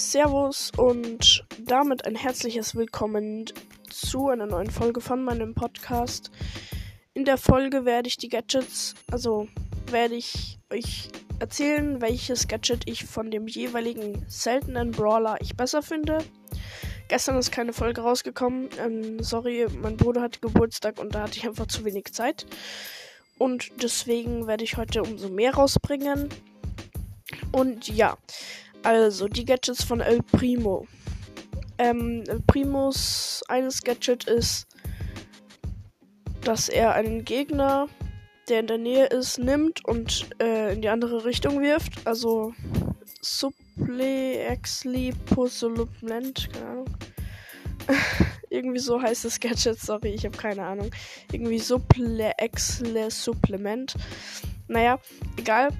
Servus und damit ein herzliches Willkommen zu einer neuen Folge von meinem Podcast. In der Folge werde ich die Gadgets, also werde ich euch erzählen, welches Gadget ich von dem jeweiligen seltenen Brawler ich besser finde. Gestern ist keine Folge rausgekommen. Ähm, sorry, mein Bruder hat Geburtstag und da hatte ich einfach zu wenig Zeit. Und deswegen werde ich heute umso mehr rausbringen. Und ja, also die Gadgets von El Primo. Ähm, El Primos eines Gadget ist, dass er einen Gegner, der in der Nähe ist, nimmt und äh, in die andere Richtung wirft. Also Supple Exli Pusolupment, keine Ahnung. Irgendwie so heißt das Gadget, sorry, ich habe keine Ahnung. Irgendwie Supple Exle Supplement. Naja, egal.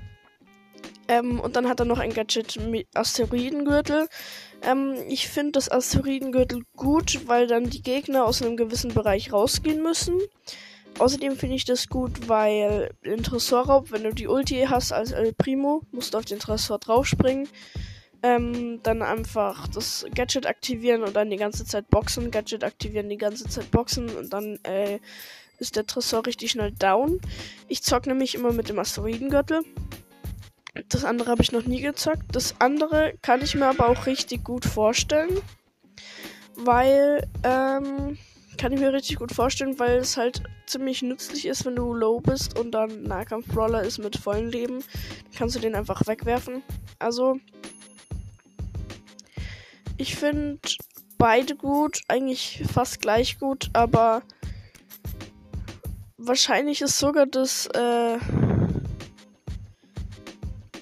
Ähm, und dann hat er noch ein Gadget mit Asteroidengürtel. Ähm, ich finde das Asteroidengürtel gut, weil dann die Gegner aus einem gewissen Bereich rausgehen müssen. Außerdem finde ich das gut, weil den Tresorraub, wenn du die Ulti hast als El Primo, musst du auf den Tresor draufspringen. Ähm, dann einfach das Gadget aktivieren und dann die ganze Zeit boxen. Gadget aktivieren, die ganze Zeit boxen und dann äh, ist der Tresor richtig schnell down. Ich zock nämlich immer mit dem Asteroidengürtel. Das andere habe ich noch nie gezockt. Das andere kann ich mir aber auch richtig gut vorstellen. Weil, ähm, kann ich mir richtig gut vorstellen, weil es halt ziemlich nützlich ist, wenn du low bist und dann Nahkampf-Brawler ist mit vollem Leben. Dann kannst du den einfach wegwerfen. Also, ich finde beide gut, eigentlich fast gleich gut, aber wahrscheinlich ist sogar das, äh,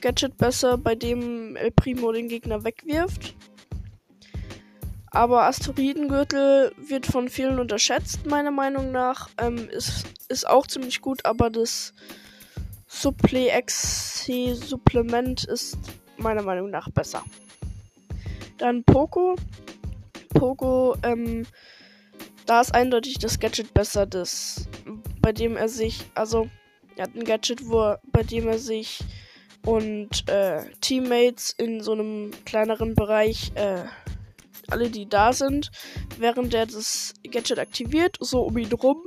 Gadget besser, bei dem El Primo den Gegner wegwirft. Aber Asteroidengürtel wird von vielen unterschätzt, meiner Meinung nach. Ähm, ist, ist auch ziemlich gut, aber das Supple-Exe-Supplement ist meiner Meinung nach besser. Dann Poco. Poco, ähm, da ist eindeutig das Gadget besser, das, bei dem er sich, also, er hat ein Gadget, wo, bei dem er sich und äh, Teammates in so einem kleineren Bereich, äh, alle die da sind, während er das Gadget aktiviert, so um ihn rum,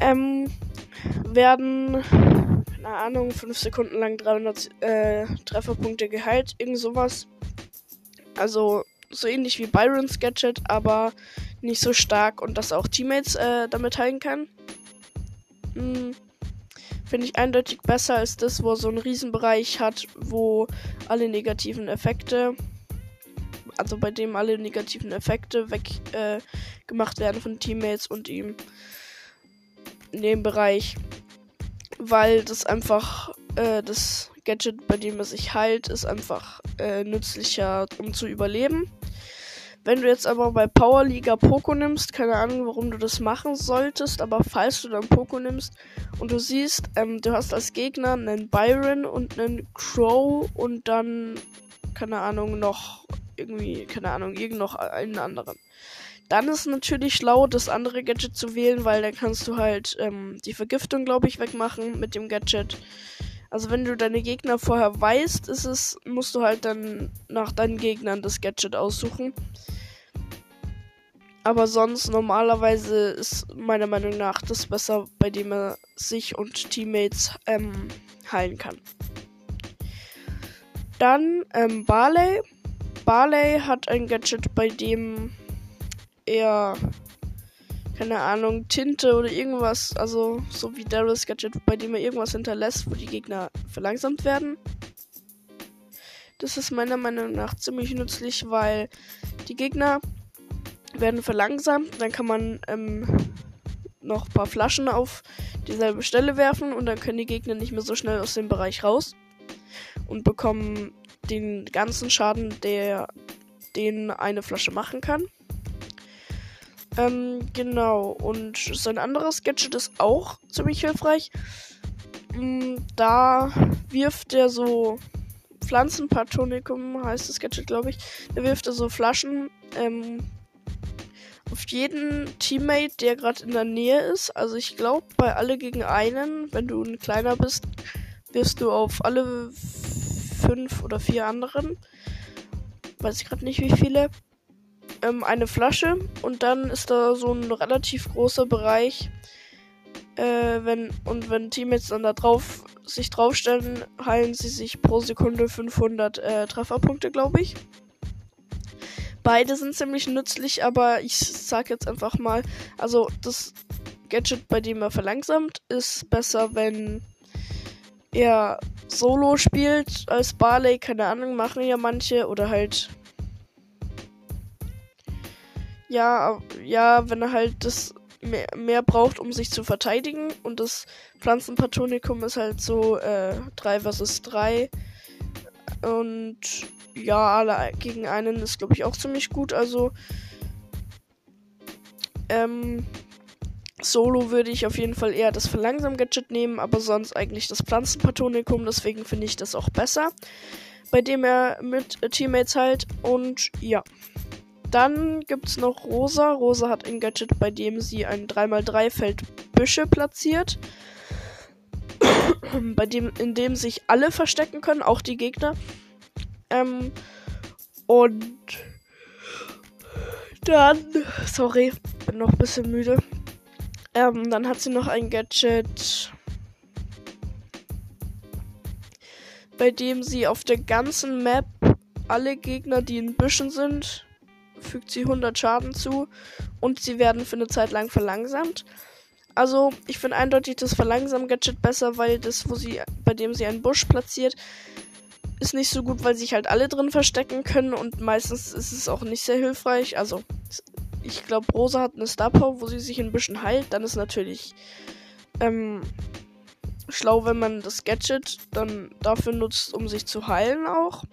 ähm, werden, keine Ahnung, 5 Sekunden lang 300 äh, Trefferpunkte geheilt, irgend sowas. Also so ähnlich wie Byrons Gadget, aber nicht so stark und dass auch Teammates äh, damit heilen kann. Hm finde ich eindeutig besser als das, wo er so einen Riesenbereich hat, wo alle negativen Effekte, also bei dem alle negativen Effekte weggemacht äh, werden von Teammates und ihm in dem Bereich, weil das einfach äh, das Gadget, bei dem er sich heilt, ist einfach äh, nützlicher, um zu überleben. Wenn du jetzt aber bei Power Liga Poco nimmst, keine Ahnung, warum du das machen solltest, aber falls du dann Poco nimmst und du siehst, ähm, du hast als Gegner einen Byron und einen Crow und dann, keine Ahnung, noch irgendwie, keine Ahnung, irgend noch einen anderen. Dann ist natürlich schlau, das andere Gadget zu wählen, weil dann kannst du halt ähm, die Vergiftung, glaube ich, wegmachen mit dem Gadget. Also wenn du deine Gegner vorher weißt, ist es, musst du halt dann nach deinen Gegnern das Gadget aussuchen. Aber sonst normalerweise ist meiner Meinung nach das besser, bei dem er sich und Teammates ähm, heilen kann. Dann ähm, Barley. Barley hat ein Gadget, bei dem er keine Ahnung, Tinte oder irgendwas, also so wie Daryl's Gadget, bei dem er irgendwas hinterlässt, wo die Gegner verlangsamt werden. Das ist meiner Meinung nach ziemlich nützlich, weil die Gegner werden verlangsamt. Dann kann man ähm, noch ein paar Flaschen auf dieselbe Stelle werfen und dann können die Gegner nicht mehr so schnell aus dem Bereich raus und bekommen den ganzen Schaden, der den eine Flasche machen kann. Ähm, genau, und sein anderes Gadget ist auch ziemlich hilfreich. Mm, da wirft er so Pflanzenpatonikum, heißt das Gadget, glaube ich. Da wirft er so Flaschen ähm, auf jeden Teammate, der gerade in der Nähe ist. Also ich glaube, bei alle gegen einen, wenn du ein kleiner bist, wirst du auf alle fünf oder vier anderen. weiß ich gerade nicht wie viele, ähm, eine Flasche und dann ist da so ein relativ großer Bereich. Äh, wenn, und wenn Teammates dann da drauf sich draufstellen, heilen sie sich pro Sekunde 500 äh, Trefferpunkte, glaube ich. Beide sind ziemlich nützlich, aber ich sag jetzt einfach mal, also das Gadget, bei dem er verlangsamt, ist besser, wenn er Solo spielt als Barley, keine Ahnung, machen ja manche oder halt ja, ja, wenn er halt das mehr, mehr braucht, um sich zu verteidigen und das Pflanzenpatonikum ist halt so äh, 3 versus 3 und ja, alle gegen einen ist, glaube ich, auch ziemlich gut. Also, ähm, Solo würde ich auf jeden Fall eher das Verlangsam-Gadget nehmen, aber sonst eigentlich das Pflanzenpatonikum. Deswegen finde ich das auch besser, bei dem er mit Teammates halt. Und ja. Dann gibt es noch Rosa. Rosa hat ein Gadget, bei dem sie ein 3x3-Feld Büsche platziert. bei dem, in dem sich alle verstecken können, auch die Gegner. Ähm, und dann, sorry, bin noch ein bisschen müde. Ähm, dann hat sie noch ein Gadget, bei dem sie auf der ganzen Map alle Gegner, die in Büschen sind, fügt sie 100 Schaden zu und sie werden für eine Zeit lang verlangsamt. Also, ich finde eindeutig das Verlangsam-Gadget besser, weil das, wo sie, bei dem sie einen Busch platziert, ist nicht so gut, weil sich halt alle drin verstecken können und meistens ist es auch nicht sehr hilfreich. Also, ich glaube, Rosa hat eine Star Power, wo sie sich ein bisschen heilt. Dann ist natürlich ähm, schlau, wenn man das Gadget dann dafür nutzt, um sich zu heilen auch.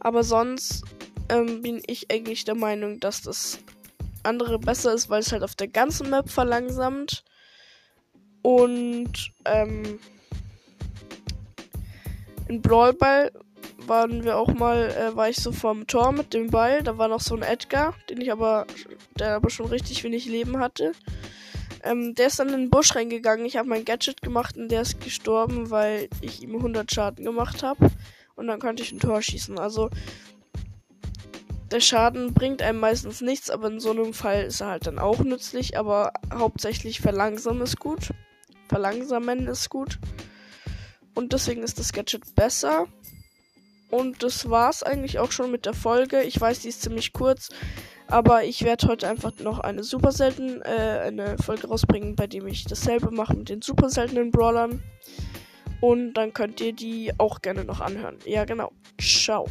Aber sonst ähm, bin ich eigentlich der Meinung, dass das andere besser ist, weil es halt auf der ganzen Map verlangsamt. Und ähm, in Brawl Ball waren wir auch mal, äh, war ich so vorm Tor mit dem Ball. Da war noch so ein Edgar, den ich aber, der aber schon richtig wenig Leben hatte. Ähm, der ist dann in den Busch reingegangen. Ich habe mein Gadget gemacht und der ist gestorben, weil ich ihm 100 Schaden gemacht habe. Und dann konnte ich ein Tor schießen. Also der Schaden bringt einem meistens nichts, aber in so einem Fall ist er halt dann auch nützlich. Aber hauptsächlich verlangsamen ist gut. Verlangsamen ist gut. Und deswegen ist das Gadget besser. Und das war's eigentlich auch schon mit der Folge. Ich weiß, die ist ziemlich kurz. Aber ich werde heute einfach noch eine super selten, äh, eine Folge rausbringen, bei dem ich dasselbe mache mit den super seltenen Brawlern. Und dann könnt ihr die auch gerne noch anhören. Ja, genau. Ciao.